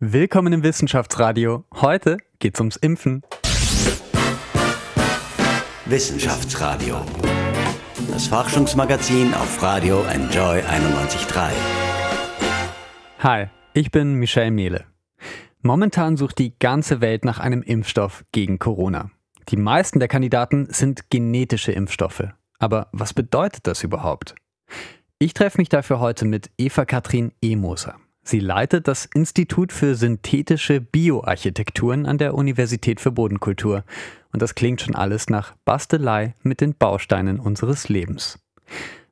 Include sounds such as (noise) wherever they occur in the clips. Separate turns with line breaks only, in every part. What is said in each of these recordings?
Willkommen im Wissenschaftsradio. Heute geht's ums Impfen.
Wissenschaftsradio. Das Forschungsmagazin auf Radio Enjoy 91.3.
Hi, ich bin Michelle Mehle. Momentan sucht die ganze Welt nach einem Impfstoff gegen Corona. Die meisten der Kandidaten sind genetische Impfstoffe. Aber was bedeutet das überhaupt? Ich treffe mich dafür heute mit Eva Katrin Emoser. Sie leitet das Institut für synthetische Bioarchitekturen an der Universität für Bodenkultur. Und das klingt schon alles nach Bastelei mit den Bausteinen unseres Lebens.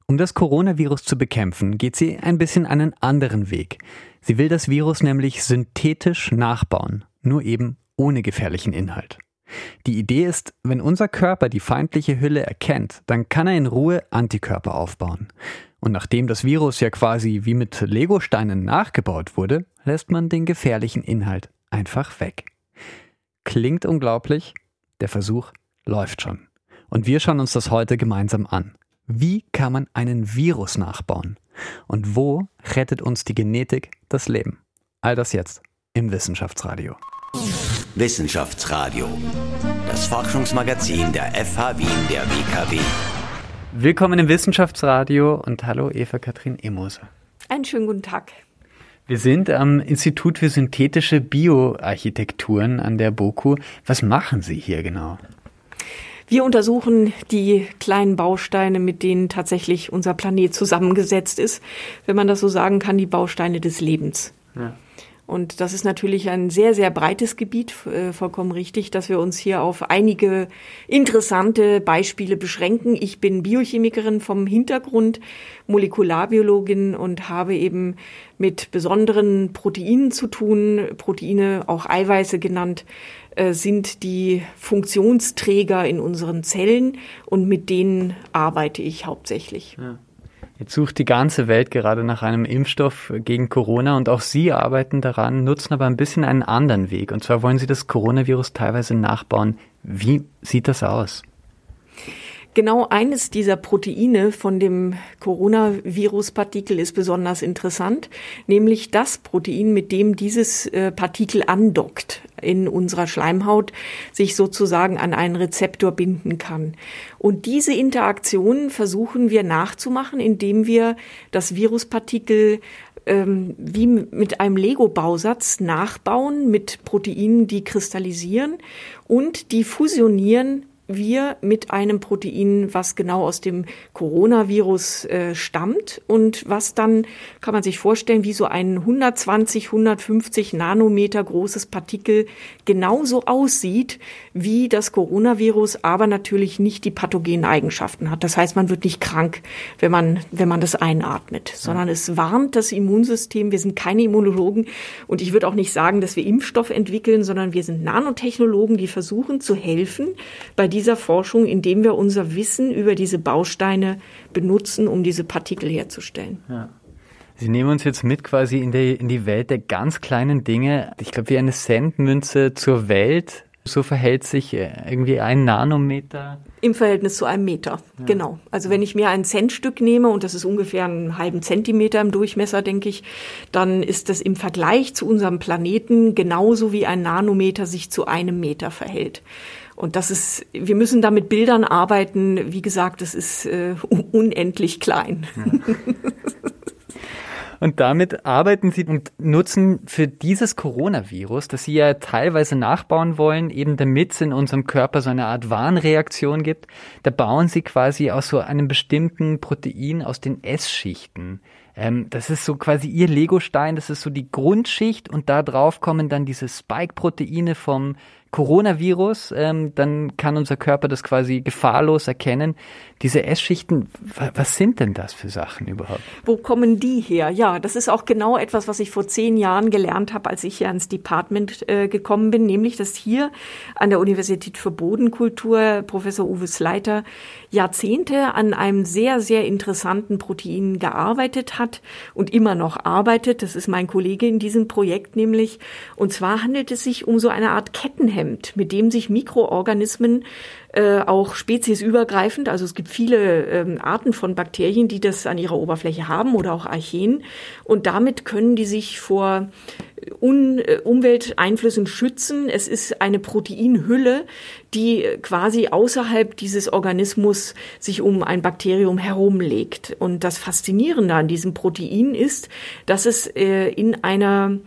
Um das Coronavirus zu bekämpfen, geht sie ein bisschen einen anderen Weg. Sie will das Virus nämlich synthetisch nachbauen, nur eben ohne gefährlichen Inhalt. Die Idee ist, wenn unser Körper die feindliche Hülle erkennt, dann kann er in Ruhe Antikörper aufbauen. Und nachdem das Virus ja quasi wie mit Legosteinen nachgebaut wurde, lässt man den gefährlichen Inhalt einfach weg. Klingt unglaublich, der Versuch läuft schon. Und wir schauen uns das heute gemeinsam an. Wie kann man einen Virus nachbauen? Und wo rettet uns die Genetik das Leben? All das jetzt im Wissenschaftsradio.
Wissenschaftsradio. Das Forschungsmagazin der FH Wien der WKW.
Willkommen im Wissenschaftsradio und hallo Eva Katrin Emoser.
Einen schönen guten Tag.
Wir sind am Institut für synthetische Bioarchitekturen an der BOKU. Was machen Sie hier genau?
Wir untersuchen die kleinen Bausteine, mit denen tatsächlich unser Planet zusammengesetzt ist, wenn man das so sagen kann, die Bausteine des Lebens. Ja. Und das ist natürlich ein sehr, sehr breites Gebiet, äh, vollkommen richtig, dass wir uns hier auf einige interessante Beispiele beschränken. Ich bin Biochemikerin vom Hintergrund, Molekularbiologin und habe eben mit besonderen Proteinen zu tun. Proteine, auch Eiweiße genannt, äh, sind die Funktionsträger in unseren Zellen und mit denen arbeite ich hauptsächlich.
Ja. Jetzt sucht die ganze Welt gerade nach einem Impfstoff gegen Corona und auch Sie arbeiten daran, nutzen aber ein bisschen einen anderen Weg. Und zwar wollen Sie das Coronavirus teilweise nachbauen. Wie sieht das aus?
Genau eines dieser Proteine von dem Coronavirus-Partikel ist besonders interessant, nämlich das Protein, mit dem dieses äh, Partikel andockt in unserer Schleimhaut, sich sozusagen an einen Rezeptor binden kann. Und diese Interaktion versuchen wir nachzumachen, indem wir das Viruspartikel ähm, wie mit einem Lego-Bausatz nachbauen mit Proteinen, die kristallisieren und die fusionieren wir mit einem Protein, was genau aus dem Coronavirus äh, stammt und was dann, kann man sich vorstellen, wie so ein 120, 150 Nanometer großes Partikel genauso aussieht wie das Coronavirus, aber natürlich nicht die pathogenen Eigenschaften hat. Das heißt, man wird nicht krank, wenn man, wenn man das einatmet, sondern es warnt das Immunsystem. Wir sind keine Immunologen und ich würde auch nicht sagen, dass wir Impfstoff entwickeln, sondern wir sind Nanotechnologen, die versuchen zu helfen bei dieser Forschung, indem wir unser Wissen über diese Bausteine benutzen, um diese Partikel herzustellen.
Ja. Sie nehmen uns jetzt mit quasi in die, in die Welt der ganz kleinen Dinge. Ich glaube, wie eine Centmünze zur Welt. So verhält sich äh, irgendwie ein Nanometer.
Im Verhältnis zu einem Meter, ja. genau. Also wenn ich mir ein Centstück nehme, und das ist ungefähr einen halben Zentimeter im Durchmesser, denke ich, dann ist das im Vergleich zu unserem Planeten genauso wie ein Nanometer sich zu einem Meter verhält. Und das ist, wir müssen da mit Bildern arbeiten. Wie gesagt, das ist äh, (laughs) unendlich klein. Ja. (laughs)
Und damit arbeiten Sie und nutzen für dieses Coronavirus, das Sie ja teilweise nachbauen wollen, eben damit es in unserem Körper so eine Art Warnreaktion gibt, da bauen Sie quasi aus so einem bestimmten Protein aus den S-Schichten. Ähm, das ist so quasi Ihr Legostein, das ist so die Grundschicht und da drauf kommen dann diese Spike-Proteine vom Coronavirus, ähm, dann kann unser Körper das quasi gefahrlos erkennen. Diese S-Schichten, was sind denn das für Sachen überhaupt?
Wo kommen die her? Ja, das ist auch genau etwas, was ich vor zehn Jahren gelernt habe, als ich hier ans Department äh, gekommen bin, nämlich dass hier an der Universität für Bodenkultur Professor Uwe Sleiter Jahrzehnte an einem sehr, sehr interessanten Protein gearbeitet hat und immer noch arbeitet. Das ist mein Kollege in diesem Projekt nämlich. Und zwar handelt es sich um so eine Art Kettenhemd mit dem sich Mikroorganismen äh, auch speziesübergreifend, also es gibt viele ähm, Arten von Bakterien, die das an ihrer Oberfläche haben oder auch Archeen und damit können die sich vor Un äh, Umwelteinflüssen schützen. Es ist eine Proteinhülle, die quasi außerhalb dieses Organismus sich um ein Bakterium herumlegt. Und das Faszinierende an diesem Protein ist, dass es äh, in einer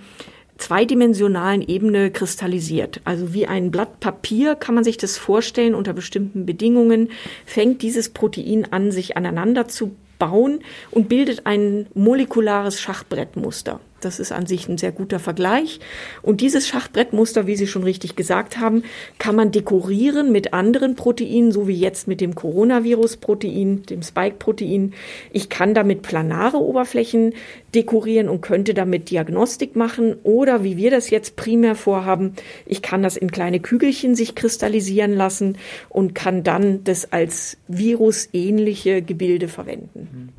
zweidimensionalen Ebene kristallisiert. Also wie ein Blatt Papier kann man sich das vorstellen. Unter bestimmten Bedingungen fängt dieses Protein an, sich aneinander zu bauen und bildet ein molekulares Schachbrettmuster. Das ist an sich ein sehr guter Vergleich. Und dieses Schachbrettmuster, wie Sie schon richtig gesagt haben, kann man dekorieren mit anderen Proteinen, so wie jetzt mit dem Coronavirus-Protein, dem Spike-Protein. Ich kann damit planare Oberflächen dekorieren und könnte damit Diagnostik machen. Oder wie wir das jetzt primär vorhaben, ich kann das in kleine Kügelchen sich kristallisieren lassen und kann dann das als virusähnliche Gebilde verwenden.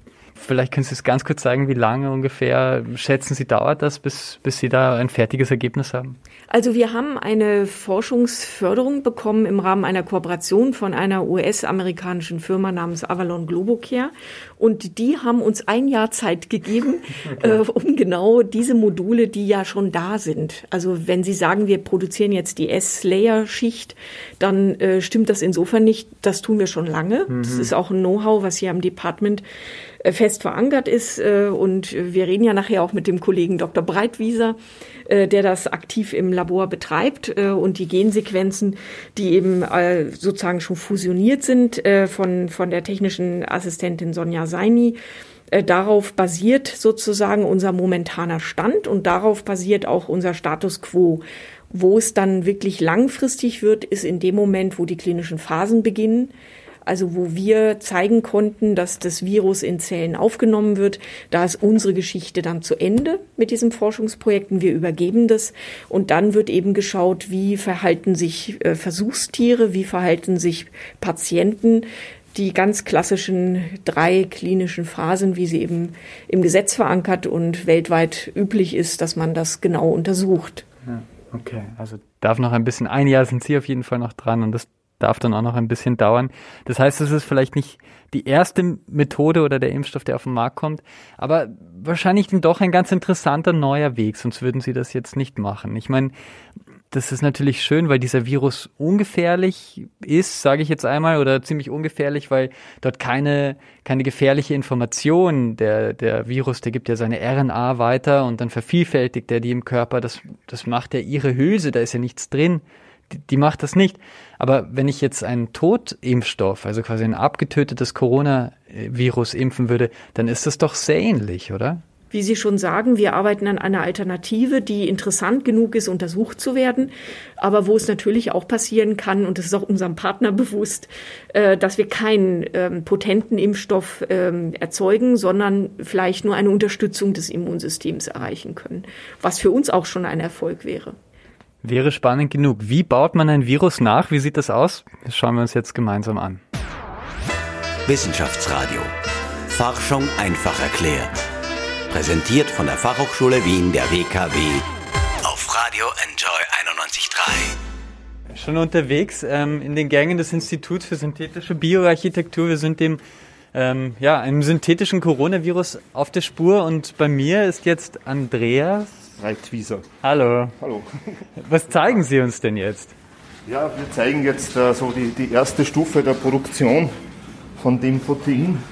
Vielleicht können Sie es ganz kurz sagen, wie lange ungefähr schätzen Sie dauert das, bis, bis Sie da ein fertiges Ergebnis haben?
Also wir haben eine Forschungsförderung bekommen im Rahmen einer Kooperation von einer US-amerikanischen Firma namens Avalon Globocare und die haben uns ein Jahr Zeit gegeben, okay. (laughs) äh, um genau diese Module, die ja schon da sind. Also wenn Sie sagen, wir produzieren jetzt die S-Layer-Schicht, dann äh, stimmt das insofern nicht. Das tun wir schon lange. Mhm. Das ist auch ein Know-how, was hier am Department fest verankert ist. Äh, und wir reden ja nachher auch mit dem Kollegen Dr. Breitwieser, äh, der das aktiv im Labor betreibt und die Gensequenzen, die eben sozusagen schon fusioniert sind von, von der technischen Assistentin Sonja Seini, Darauf basiert sozusagen unser momentaner Stand und darauf basiert auch unser Status quo. Wo es dann wirklich langfristig wird, ist in dem Moment, wo die klinischen Phasen beginnen also wo wir zeigen konnten, dass das Virus in Zellen aufgenommen wird. Da ist unsere Geschichte dann zu Ende mit diesem Forschungsprojekt und wir übergeben das. Und dann wird eben geschaut, wie verhalten sich äh, Versuchstiere, wie verhalten sich Patienten die ganz klassischen drei klinischen Phasen, wie sie eben im Gesetz verankert und weltweit üblich ist, dass man das genau untersucht.
Ja, okay, also darf noch ein bisschen, ein Jahr sind Sie auf jeden Fall noch dran und das darf dann auch noch ein bisschen dauern. Das heißt, es ist vielleicht nicht die erste Methode oder der Impfstoff, der auf den Markt kommt, aber wahrscheinlich dann doch ein ganz interessanter neuer Weg, sonst würden sie das jetzt nicht machen. Ich meine, das ist natürlich schön, weil dieser Virus ungefährlich ist, sage ich jetzt einmal, oder ziemlich ungefährlich, weil dort keine, keine gefährliche Information, der, der Virus, der gibt ja seine RNA weiter und dann vervielfältigt er die im Körper, das, das macht ja ihre Hülse, da ist ja nichts drin die, macht das nicht. Aber wenn ich jetzt einen Totimpfstoff, also quasi ein abgetötetes Coronavirus impfen würde, dann ist das doch sehr ähnlich, oder?
Wie Sie schon sagen, wir arbeiten an einer Alternative, die interessant genug ist, untersucht zu werden, aber wo es natürlich auch passieren kann, und das ist auch unserem Partner bewusst, äh, dass wir keinen ähm, potenten Impfstoff ähm, erzeugen, sondern vielleicht nur eine Unterstützung des Immunsystems erreichen können, was für uns auch schon ein Erfolg wäre.
Wäre spannend genug. Wie baut man ein Virus nach? Wie sieht das aus? Das schauen wir uns jetzt gemeinsam an.
Wissenschaftsradio. Forschung einfach erklärt. Präsentiert von der Fachhochschule Wien der WKW auf Radio Enjoy 91.3.
Schon unterwegs ähm, in den Gängen des Instituts für synthetische Bioarchitektur. Wir sind dem ähm, ja, einem synthetischen Coronavirus auf der Spur und bei mir ist jetzt Andreas
Reitwieser.
Hallo.
Hallo.
Was zeigen Sie uns denn jetzt?
Ja, wir zeigen jetzt äh, so die, die erste Stufe der Produktion von dem Protein.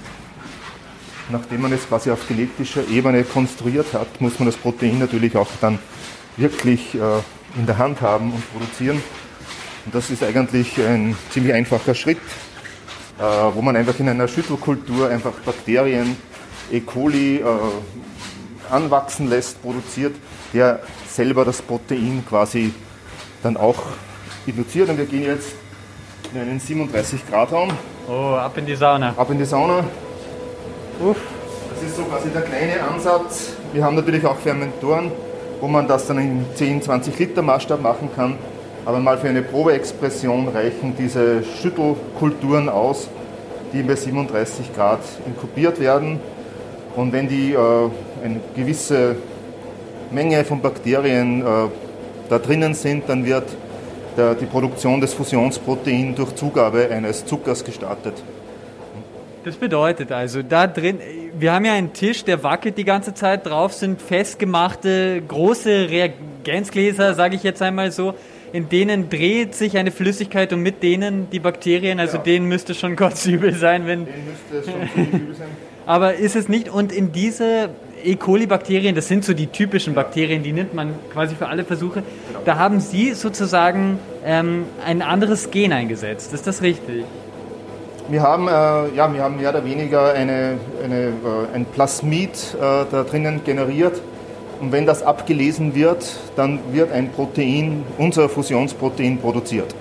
Nachdem man es quasi auf genetischer Ebene konstruiert hat, muss man das Protein natürlich auch dann wirklich äh, in der Hand haben und produzieren. Und das ist eigentlich ein ziemlich einfacher Schritt, äh, wo man einfach in einer Schüttelkultur einfach Bakterien, E. coli äh, anwachsen lässt, produziert der selber das Protein quasi dann auch induziert. Und wir gehen jetzt in einen 37 Grad Raum.
Oh, ab in die Sauna.
Ab in die Sauna. Uff. Das ist so quasi der kleine Ansatz. Wir haben natürlich auch Fermentoren, wo man das dann in 10, 20 Liter Maßstab machen kann. Aber mal für eine Probeexpression reichen diese Schüttelkulturen aus, die bei 37 Grad inkubiert werden. Und wenn die äh, eine gewisse Menge von Bakterien äh, da drinnen sind, dann wird der, die Produktion des Fusionsproteins durch Zugabe eines Zuckers gestartet.
Das bedeutet also, da drin, wir haben ja einen Tisch, der wackelt die ganze Zeit, drauf sind festgemachte große Reagenzgläser, sage ich jetzt einmal so, in denen dreht sich eine Flüssigkeit und mit denen die Bakterien, also ja. denen müsste schon kotzübel (laughs) sein, wenn. Denen müsste es schon übel sein. Aber ist es nicht, und in diese E. coli-Bakterien, das sind so die typischen Bakterien, die nimmt man quasi für alle Versuche. Da haben Sie sozusagen ähm, ein anderes Gen eingesetzt. Ist das richtig?
Wir haben, äh, ja, wir haben mehr oder weniger eine, eine, äh, ein Plasmid äh, da drinnen generiert. Und wenn das abgelesen wird, dann wird ein Protein, unser Fusionsprotein, produziert.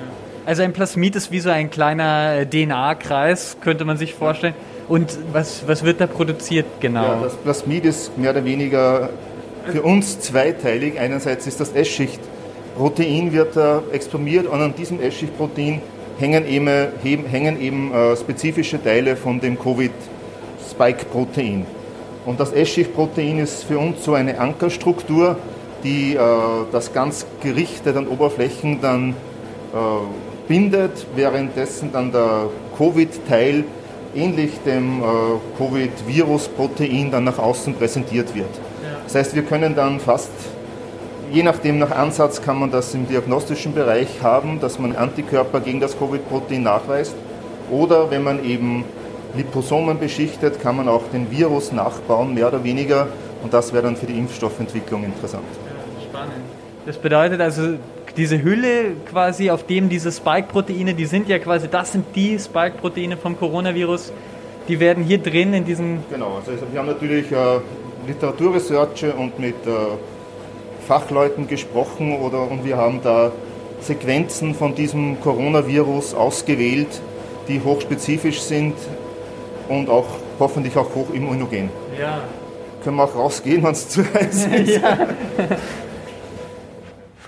Also ein Plasmid ist wie so ein kleiner DNA-Kreis, könnte man sich vorstellen. Und was, was wird da produziert genau? Ja,
das Plasmid ist mehr oder weniger für uns zweiteilig. Einerseits ist das Essschichtprotein wird da exprimiert und an diesem Essschichtprotein hängen eben, hängen eben äh, spezifische Teile von dem Covid-Spike-Protein. Und das Essschichtprotein ist für uns so eine Ankerstruktur, die äh, das ganz gerichtet an Oberflächen dann äh, bindet, währenddessen dann der Covid-Teil ähnlich dem äh, Covid-Virus-Protein dann nach außen präsentiert wird. Das heißt, wir können dann fast je nachdem nach Ansatz kann man das im diagnostischen Bereich haben, dass man Antikörper gegen das Covid-Protein nachweist. Oder wenn man eben Liposomen beschichtet, kann man auch den Virus nachbauen, mehr oder weniger. Und das wäre dann für die Impfstoffentwicklung interessant.
Ja, spannend. Das bedeutet also, diese Hülle quasi, auf dem diese Spike-Proteine, die sind ja quasi, das sind die Spike-Proteine vom Coronavirus, die werden hier drin in diesem...
Genau, also wir haben natürlich äh, Literaturresearch und mit äh, Fachleuten gesprochen oder, und wir haben da Sequenzen von diesem Coronavirus ausgewählt, die hochspezifisch sind und auch hoffentlich auch hochimmunogen. Ja. Können wir auch rausgehen, wenn es zu heiß (laughs) ist. Ja.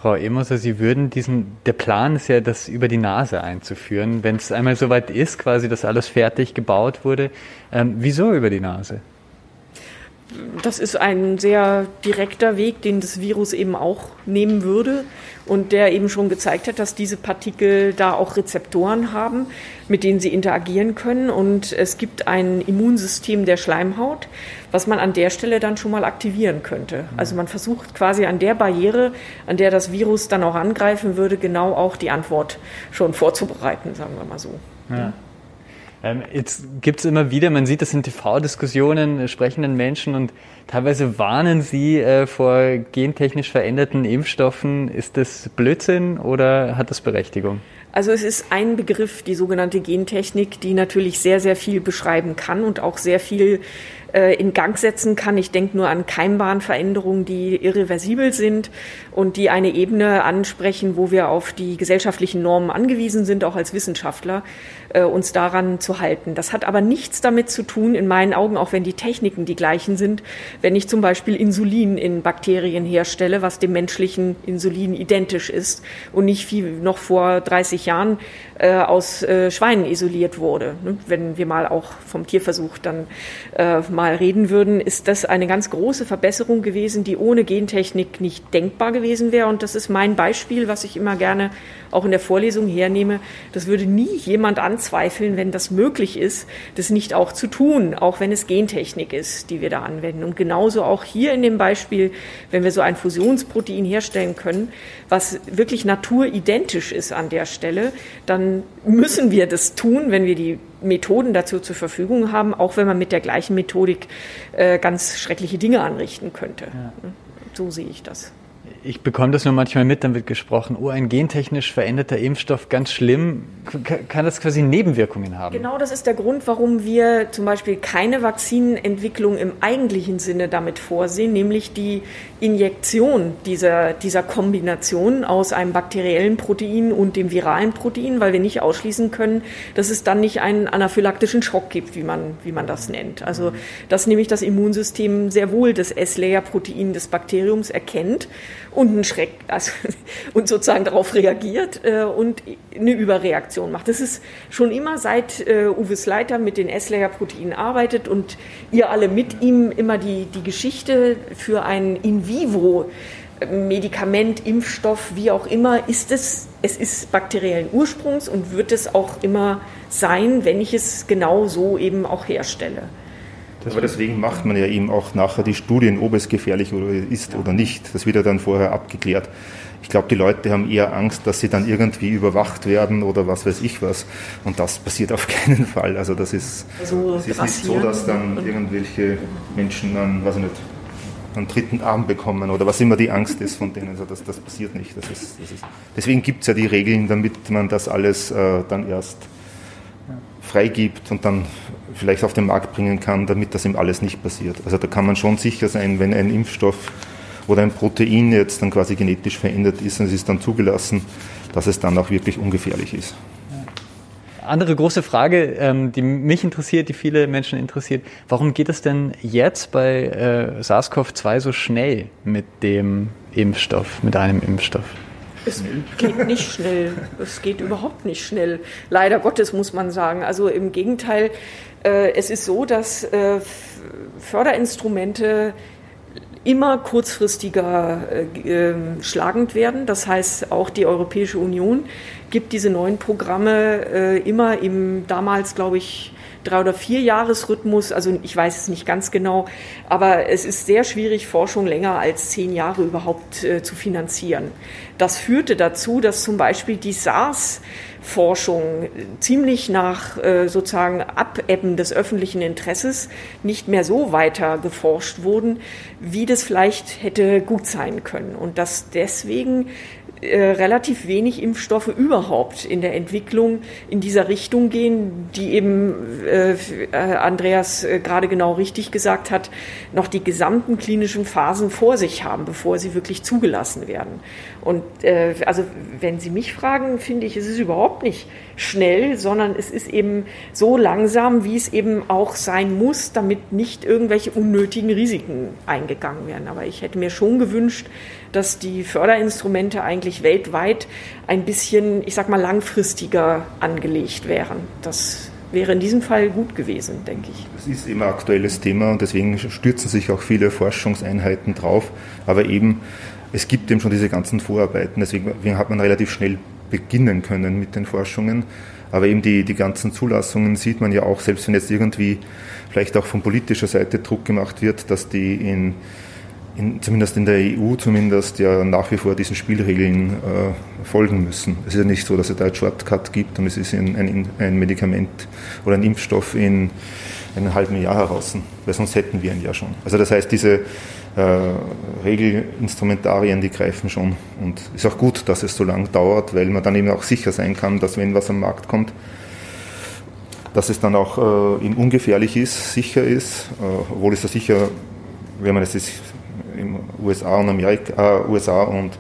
Frau Emoser, Sie würden diesen, der Plan ist ja, das über die Nase einzuführen. Wenn es einmal soweit ist, quasi, dass alles fertig gebaut wurde, ähm, wieso über die Nase?
Das ist ein sehr direkter Weg, den das Virus eben auch nehmen würde und der eben schon gezeigt hat, dass diese Partikel da auch Rezeptoren haben, mit denen sie interagieren können. Und es gibt ein Immunsystem der Schleimhaut, was man an der Stelle dann schon mal aktivieren könnte. Also man versucht quasi an der Barriere, an der das Virus dann auch angreifen würde, genau auch die Antwort schon vorzubereiten, sagen wir mal so. Ja.
Ähm, jetzt gibt es immer wieder, man sieht das in TV-Diskussionen, äh, sprechenden Menschen und teilweise warnen sie äh, vor gentechnisch veränderten Impfstoffen. Ist das Blödsinn oder hat das Berechtigung?
Also es ist ein Begriff, die sogenannte Gentechnik, die natürlich sehr, sehr viel beschreiben kann und auch sehr viel äh, in Gang setzen kann. Ich denke nur an Keimbahnveränderungen, die irreversibel sind und die eine Ebene ansprechen, wo wir auf die gesellschaftlichen Normen angewiesen sind, auch als Wissenschaftler, äh, uns daran zu halten. Das hat aber nichts damit zu tun, in meinen Augen, auch wenn die Techniken die gleichen sind, wenn ich zum Beispiel Insulin in Bakterien herstelle, was dem menschlichen Insulin identisch ist und nicht wie noch vor 30 Jahren äh, aus äh, Schweinen isoliert wurde. Ne? Wenn wir mal auch vom Tierversuch dann mal reden würden, ist das eine ganz große Verbesserung gewesen, die ohne Gentechnik nicht denkbar gewesen wäre. Und das ist mein Beispiel, was ich immer gerne auch in der Vorlesung hernehme. Das würde nie jemand anzweifeln, wenn das möglich ist, das nicht auch zu tun, auch wenn es Gentechnik ist, die wir da anwenden. Und genauso auch hier in dem Beispiel, wenn wir so ein Fusionsprotein herstellen können, was wirklich naturidentisch ist an der Stelle, dann müssen wir das tun, wenn wir die Methoden dazu zur Verfügung haben, auch wenn man mit der gleichen Methodik äh, ganz schreckliche Dinge anrichten könnte. Ja. So sehe ich das
ich bekomme das nur manchmal mit, dann wird gesprochen, oh, ein gentechnisch veränderter Impfstoff, ganz schlimm. Kann das quasi Nebenwirkungen haben?
Genau das ist der Grund, warum wir zum Beispiel keine Vakzinentwicklung im eigentlichen Sinne damit vorsehen, nämlich die Injektion dieser, dieser Kombination aus einem bakteriellen Protein und dem viralen Protein, weil wir nicht ausschließen können, dass es dann nicht einen anaphylaktischen Schock gibt, wie man, wie man das nennt. Also, dass nämlich das Immunsystem sehr wohl das S-Layer-Protein des Bakteriums erkennt und einen Schreck also, (laughs) und sozusagen darauf reagiert äh, und eine Überreaktion macht. Das ist schon immer seit äh, Uwe Sleiter mit den S-Layer-Proteinen arbeitet und ihr alle mit ihm immer die, die Geschichte für ein In vivo Medikament, Impfstoff, wie auch immer, ist es, es ist bakteriellen Ursprungs und wird es auch immer sein, wenn ich es genau so eben auch herstelle.
Aber deswegen macht man ja eben auch nachher die Studien, ob es gefährlich ist oder nicht. Das wird ja dann vorher abgeklärt. Ich glaube, die Leute haben eher Angst, dass sie dann irgendwie überwacht werden oder was weiß ich was. Und das passiert auf (laughs) keinen Fall. Also das ist, also es ist nicht so, dass dann irgendwelche Menschen dann, weiß ich nicht, einen dritten Arm bekommen oder was immer die Angst ist von denen. Also das, das passiert nicht. Das ist, das ist, deswegen gibt es ja die Regeln, damit man das alles äh, dann erst freigibt und dann vielleicht auf den Markt bringen kann, damit das eben alles nicht passiert. Also da kann man schon sicher sein, wenn ein Impfstoff oder ein Protein jetzt dann quasi genetisch verändert ist und es ist dann zugelassen, dass es dann auch wirklich ungefährlich ist.
Andere große Frage, ähm, die mich interessiert, die viele Menschen interessiert, warum geht es denn jetzt bei äh, SARS-CoV-2 so schnell mit dem Impfstoff, mit einem Impfstoff?
Es geht nicht schnell. Es geht überhaupt nicht schnell. Leider Gottes muss man sagen. Also im Gegenteil, es ist so, dass äh, Förderinstrumente immer kurzfristiger äh, ähm, schlagend werden. Das heißt, auch die Europäische Union gibt diese neuen Programme äh, immer im damals, glaube ich, drei oder vier Jahresrhythmus. Also ich weiß es nicht ganz genau, aber es ist sehr schwierig, Forschung länger als zehn Jahre überhaupt äh, zu finanzieren. Das führte dazu, dass zum Beispiel die SARS Forschung ziemlich nach äh, sozusagen Abebben des öffentlichen Interesses nicht mehr so weiter geforscht wurden, wie das vielleicht hätte gut sein können. Und dass deswegen äh, relativ wenig Impfstoffe überhaupt in der Entwicklung in dieser Richtung gehen, die eben äh, äh Andreas äh, gerade genau richtig gesagt hat, noch die gesamten klinischen Phasen vor sich haben, bevor sie wirklich zugelassen werden. Und also wenn Sie mich fragen, finde ich, es ist überhaupt nicht schnell, sondern es ist eben so langsam, wie es eben auch sein muss, damit nicht irgendwelche unnötigen Risiken eingegangen werden. Aber ich hätte mir schon gewünscht, dass die Förderinstrumente eigentlich weltweit ein bisschen, ich sag mal, langfristiger angelegt wären. Das wäre in diesem Fall gut gewesen, denke ich.
Es ist immer aktuelles Thema und deswegen stürzen sich auch viele Forschungseinheiten drauf. Aber eben, es gibt eben schon diese ganzen Vorarbeiten, deswegen hat man relativ schnell beginnen können mit den Forschungen. Aber eben die, die ganzen Zulassungen sieht man ja auch, selbst wenn jetzt irgendwie vielleicht auch von politischer Seite Druck gemacht wird, dass die in, in zumindest in der EU zumindest ja nach wie vor diesen Spielregeln äh, folgen müssen. Es ist ja nicht so, dass es da einen Shortcut gibt und es ist ein, ein, ein Medikament oder ein Impfstoff in einem halben Jahr heraus, weil sonst hätten wir ihn ja schon. Also das heißt, diese äh, Regelinstrumentarien, die greifen schon. Und ist auch gut, dass es so lange dauert, weil man dann eben auch sicher sein kann, dass wenn was am Markt kommt, dass es dann auch äh, eben ungefährlich ist, sicher ist, äh, obwohl es ja sicher, wenn man es in USA und Amerika, äh, USA und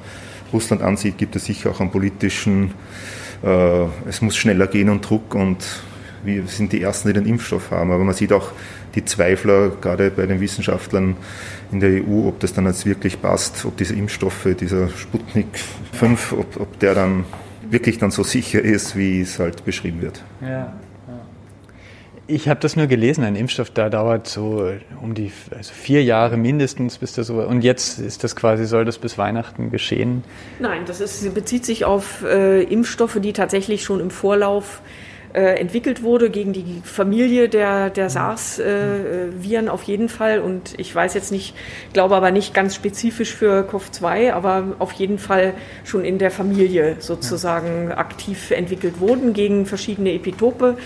Russland ansieht, gibt es sicher auch einen politischen, äh, es muss schneller gehen und Druck und wir sind die Ersten, die den Impfstoff haben. Aber man sieht auch die Zweifler, gerade bei den Wissenschaftlern in der EU, ob das dann jetzt wirklich passt, ob diese Impfstoffe, dieser Sputnik 5, ob, ob der dann wirklich dann so sicher ist, wie es halt beschrieben wird. Ja.
Ich habe das nur gelesen, ein Impfstoff, da dauert so um die also vier Jahre mindestens, bis das so. Und jetzt ist das quasi, soll das bis Weihnachten geschehen?
Nein, das ist, bezieht sich auf äh, Impfstoffe, die tatsächlich schon im Vorlauf äh, entwickelt wurde gegen die Familie der, der SARS-Viren äh, auf jeden Fall. Und ich weiß jetzt nicht, glaube aber nicht ganz spezifisch für COV2, aber auf jeden Fall schon in der Familie sozusagen aktiv entwickelt wurden gegen verschiedene Epitope,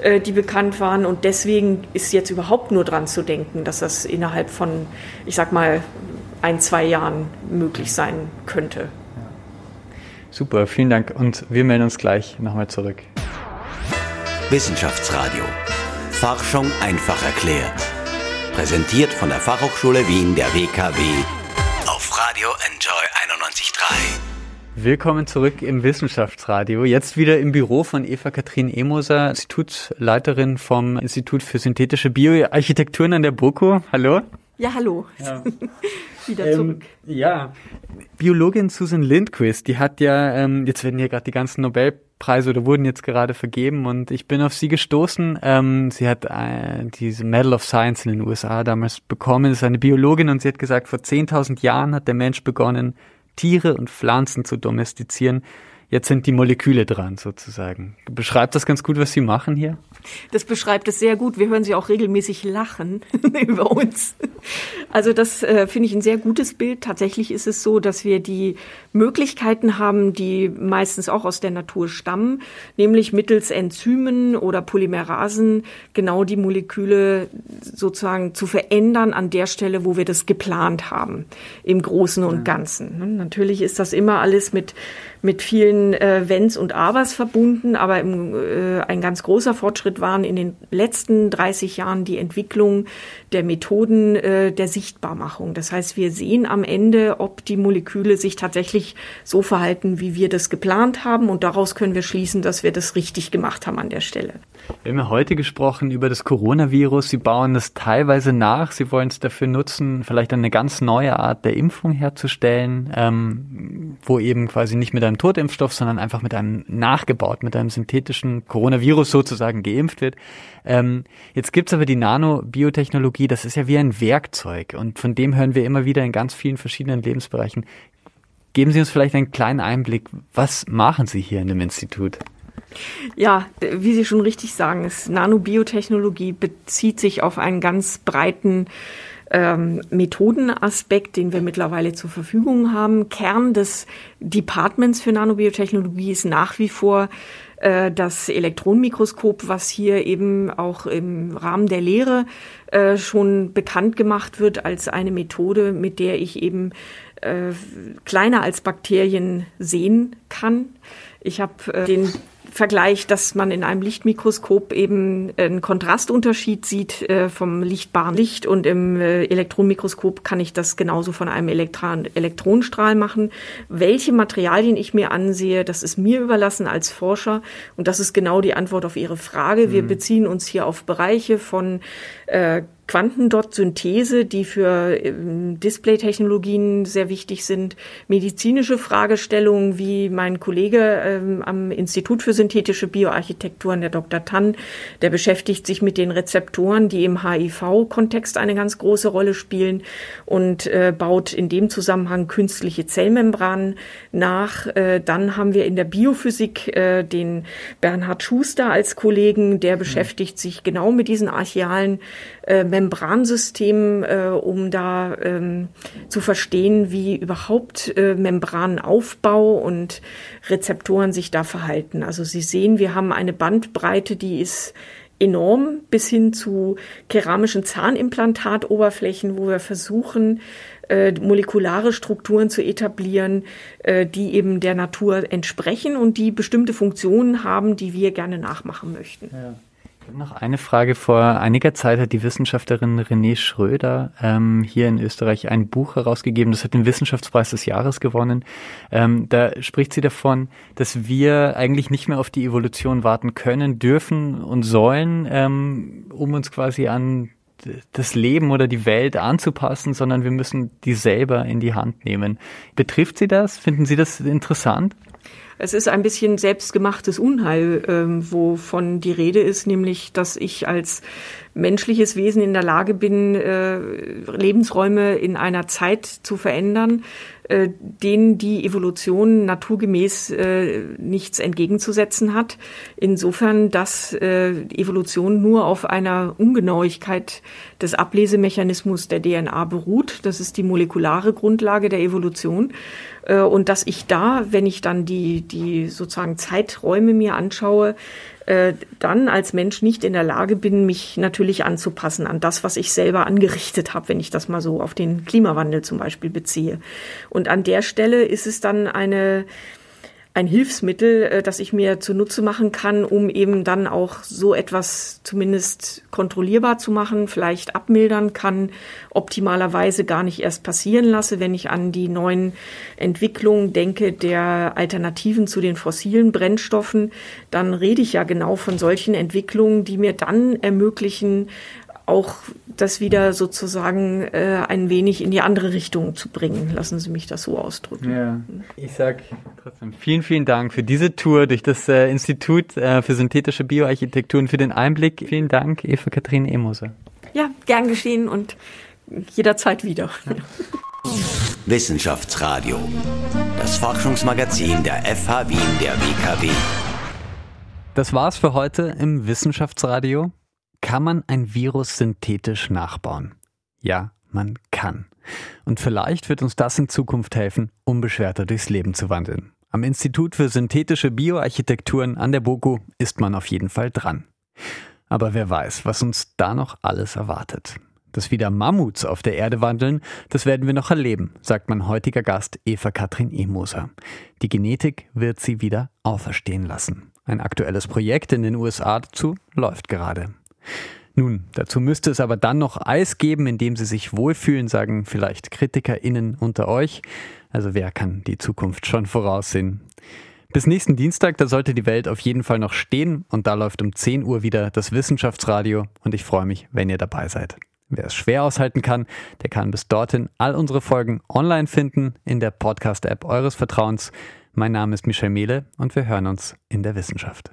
äh, die bekannt waren. Und deswegen ist jetzt überhaupt nur dran zu denken, dass das innerhalb von, ich sag mal, ein, zwei Jahren möglich sein könnte.
Super, vielen Dank und wir melden uns gleich nochmal zurück.
Wissenschaftsradio. Forschung einfach erklärt. Präsentiert von der Fachhochschule Wien der WKW auf Radio Enjoy 91.3.
Willkommen zurück im Wissenschaftsradio. Jetzt wieder im Büro von Eva-Kathrin Emoser, Institutsleiterin vom Institut für synthetische Bioarchitekturen an der BOKU. Hallo.
Ja, hallo. Ja. (laughs) wieder ähm, zurück.
Ja. Biologin Susan Lindquist, die hat ja, ähm, jetzt werden hier gerade die ganzen Nobel Preise oder wurden jetzt gerade vergeben und ich bin auf sie gestoßen. Ähm, sie hat äh, diese Medal of Science in den USA damals bekommen, ist eine Biologin und sie hat gesagt, vor 10.000 Jahren hat der Mensch begonnen, Tiere und Pflanzen zu domestizieren jetzt sind die Moleküle dran sozusagen. Beschreibt das ganz gut, was Sie machen hier?
Das beschreibt es sehr gut. Wir hören Sie auch regelmäßig lachen (laughs) über uns. Also das äh, finde ich ein sehr gutes Bild. Tatsächlich ist es so, dass wir die Möglichkeiten haben, die meistens auch aus der Natur stammen, nämlich mittels Enzymen oder Polymerasen genau die Moleküle sozusagen zu verändern an der Stelle, wo wir das geplant haben, im Großen und Ganzen. Natürlich ist das immer alles mit mit vielen äh, Wenns und Abers verbunden, aber im, äh, ein ganz großer Fortschritt waren in den letzten 30 Jahren die Entwicklung der Methoden äh, der Sichtbarmachung. Das heißt, wir sehen am Ende, ob die Moleküle sich tatsächlich so verhalten, wie wir das geplant haben und daraus können wir schließen, dass wir das richtig gemacht haben an der Stelle.
Wir haben ja heute gesprochen über das Coronavirus. Sie bauen das teilweise nach. Sie wollen es dafür nutzen, vielleicht eine ganz neue Art der Impfung herzustellen, ähm, wo eben quasi nicht mit einem Totimpfstoff, sondern einfach mit einem nachgebaut, mit einem synthetischen Coronavirus sozusagen geimpft wird. Ähm, jetzt gibt's aber die Nanobiotechnologie, das ist ja wie ein Werkzeug und von dem hören wir immer wieder in ganz vielen verschiedenen Lebensbereichen. Geben Sie uns vielleicht einen kleinen Einblick. Was machen Sie hier in dem Institut?
Ja, wie Sie schon richtig sagen, ist Nanobiotechnologie bezieht sich auf einen ganz breiten ähm, Methodenaspekt, den wir mittlerweile zur Verfügung haben. Kern des Departments für Nanobiotechnologie ist nach wie vor äh, das Elektronenmikroskop, was hier eben auch im Rahmen der Lehre äh, schon bekannt gemacht wird als eine Methode, mit der ich eben äh, kleiner als Bakterien sehen kann. Ich habe äh, den Vergleich, dass man in einem Lichtmikroskop eben einen Kontrastunterschied sieht äh, vom lichtbaren Licht und im äh, Elektronenmikroskop kann ich das genauso von einem Elektron Elektronenstrahl machen. Welche Materialien ich mir ansehe, das ist mir überlassen als Forscher und das ist genau die Antwort auf Ihre Frage. Wir mhm. beziehen uns hier auf Bereiche von äh, Quantendot-Synthese, die für ähm, Display-Technologien sehr wichtig sind, medizinische Fragestellungen, wie mein Kollege ähm, am Institut für synthetische Bioarchitekturen, der Dr. Tann, der beschäftigt sich mit den Rezeptoren, die im HIV-Kontext eine ganz große Rolle spielen und äh, baut in dem Zusammenhang künstliche Zellmembranen nach. Äh, dann haben wir in der Biophysik äh, den Bernhard Schuster als Kollegen, der beschäftigt sich genau mit diesen archealen äh, Membransystem, äh, um da ähm, zu verstehen, wie überhaupt äh, Membranaufbau und Rezeptoren sich da verhalten. Also Sie sehen, wir haben eine Bandbreite, die ist enorm bis hin zu keramischen Zahnimplantat-Oberflächen, wo wir versuchen, äh, molekulare Strukturen zu etablieren, äh, die eben der Natur entsprechen und die bestimmte Funktionen haben, die wir gerne nachmachen möchten. Ja.
Noch eine Frage. Vor einiger Zeit hat die Wissenschaftlerin René Schröder ähm, hier in Österreich ein Buch herausgegeben. Das hat den Wissenschaftspreis des Jahres gewonnen. Ähm, da spricht sie davon, dass wir eigentlich nicht mehr auf die Evolution warten können, dürfen und sollen, ähm, um uns quasi an das Leben oder die Welt anzupassen, sondern wir müssen die selber in die Hand nehmen. Betrifft Sie das? Finden Sie das interessant?
Es ist ein bisschen selbstgemachtes Unheil, ähm, wovon die Rede ist, nämlich, dass ich als menschliches Wesen in der Lage bin, äh, Lebensräume in einer Zeit zu verändern, äh, denen die Evolution naturgemäß äh, nichts entgegenzusetzen hat. Insofern, dass äh, Evolution nur auf einer Ungenauigkeit des Ablesemechanismus der DNA beruht. Das ist die molekulare Grundlage der Evolution. Äh, und dass ich da, wenn ich dann die, die sozusagen Zeiträume mir anschaue, äh, dann als Mensch nicht in der Lage bin, mich natürlich anzupassen an das, was ich selber angerichtet habe, wenn ich das mal so auf den Klimawandel zum Beispiel beziehe. Und an der Stelle ist es dann eine ein Hilfsmittel, äh, das ich mir zunutze machen kann, um eben dann auch so etwas zumindest kontrollierbar zu machen, vielleicht abmildern kann, optimalerweise gar nicht erst passieren lasse, wenn ich an die neuen Entwicklungen denke der Alternativen zu den fossilen Brennstoffen, dann rede ich ja genau von solchen Entwicklungen, die mir dann ermöglichen, auch das wieder sozusagen äh, ein wenig in die andere Richtung zu bringen. Lassen Sie mich das so ausdrücken.
Ja. Ich sag trotzdem vielen, vielen Dank für diese Tour durch das äh, Institut äh, für synthetische Bioarchitektur und für den Einblick. Vielen Dank, Eva Kathrin Emoser.
Ja, gern geschehen und jederzeit wieder. Ja.
Wissenschaftsradio, das Forschungsmagazin der FH Wien der WKW.
Das war's für heute im Wissenschaftsradio. Kann man ein Virus synthetisch nachbauen? Ja, man kann. Und vielleicht wird uns das in Zukunft helfen, unbeschwerter durchs Leben zu wandeln. Am Institut für synthetische Bioarchitekturen an der BOKU ist man auf jeden Fall dran. Aber wer weiß, was uns da noch alles erwartet. Dass wieder Mammuts auf der Erde wandeln, das werden wir noch erleben, sagt mein heutiger Gast Eva Katrin Emoser. Die Genetik wird sie wieder auferstehen lassen. Ein aktuelles Projekt in den USA dazu läuft gerade. Nun, dazu müsste es aber dann noch Eis geben, in dem sie sich wohlfühlen, sagen vielleicht KritikerInnen unter euch. Also wer kann die Zukunft schon voraussehen? Bis nächsten Dienstag, da sollte die Welt auf jeden Fall noch stehen und da läuft um 10 Uhr wieder das Wissenschaftsradio und ich freue mich, wenn ihr dabei seid. Wer es schwer aushalten kann, der kann bis dorthin all unsere Folgen online finden in der Podcast-App eures Vertrauens. Mein Name ist Michel Mehle und wir hören uns in der Wissenschaft.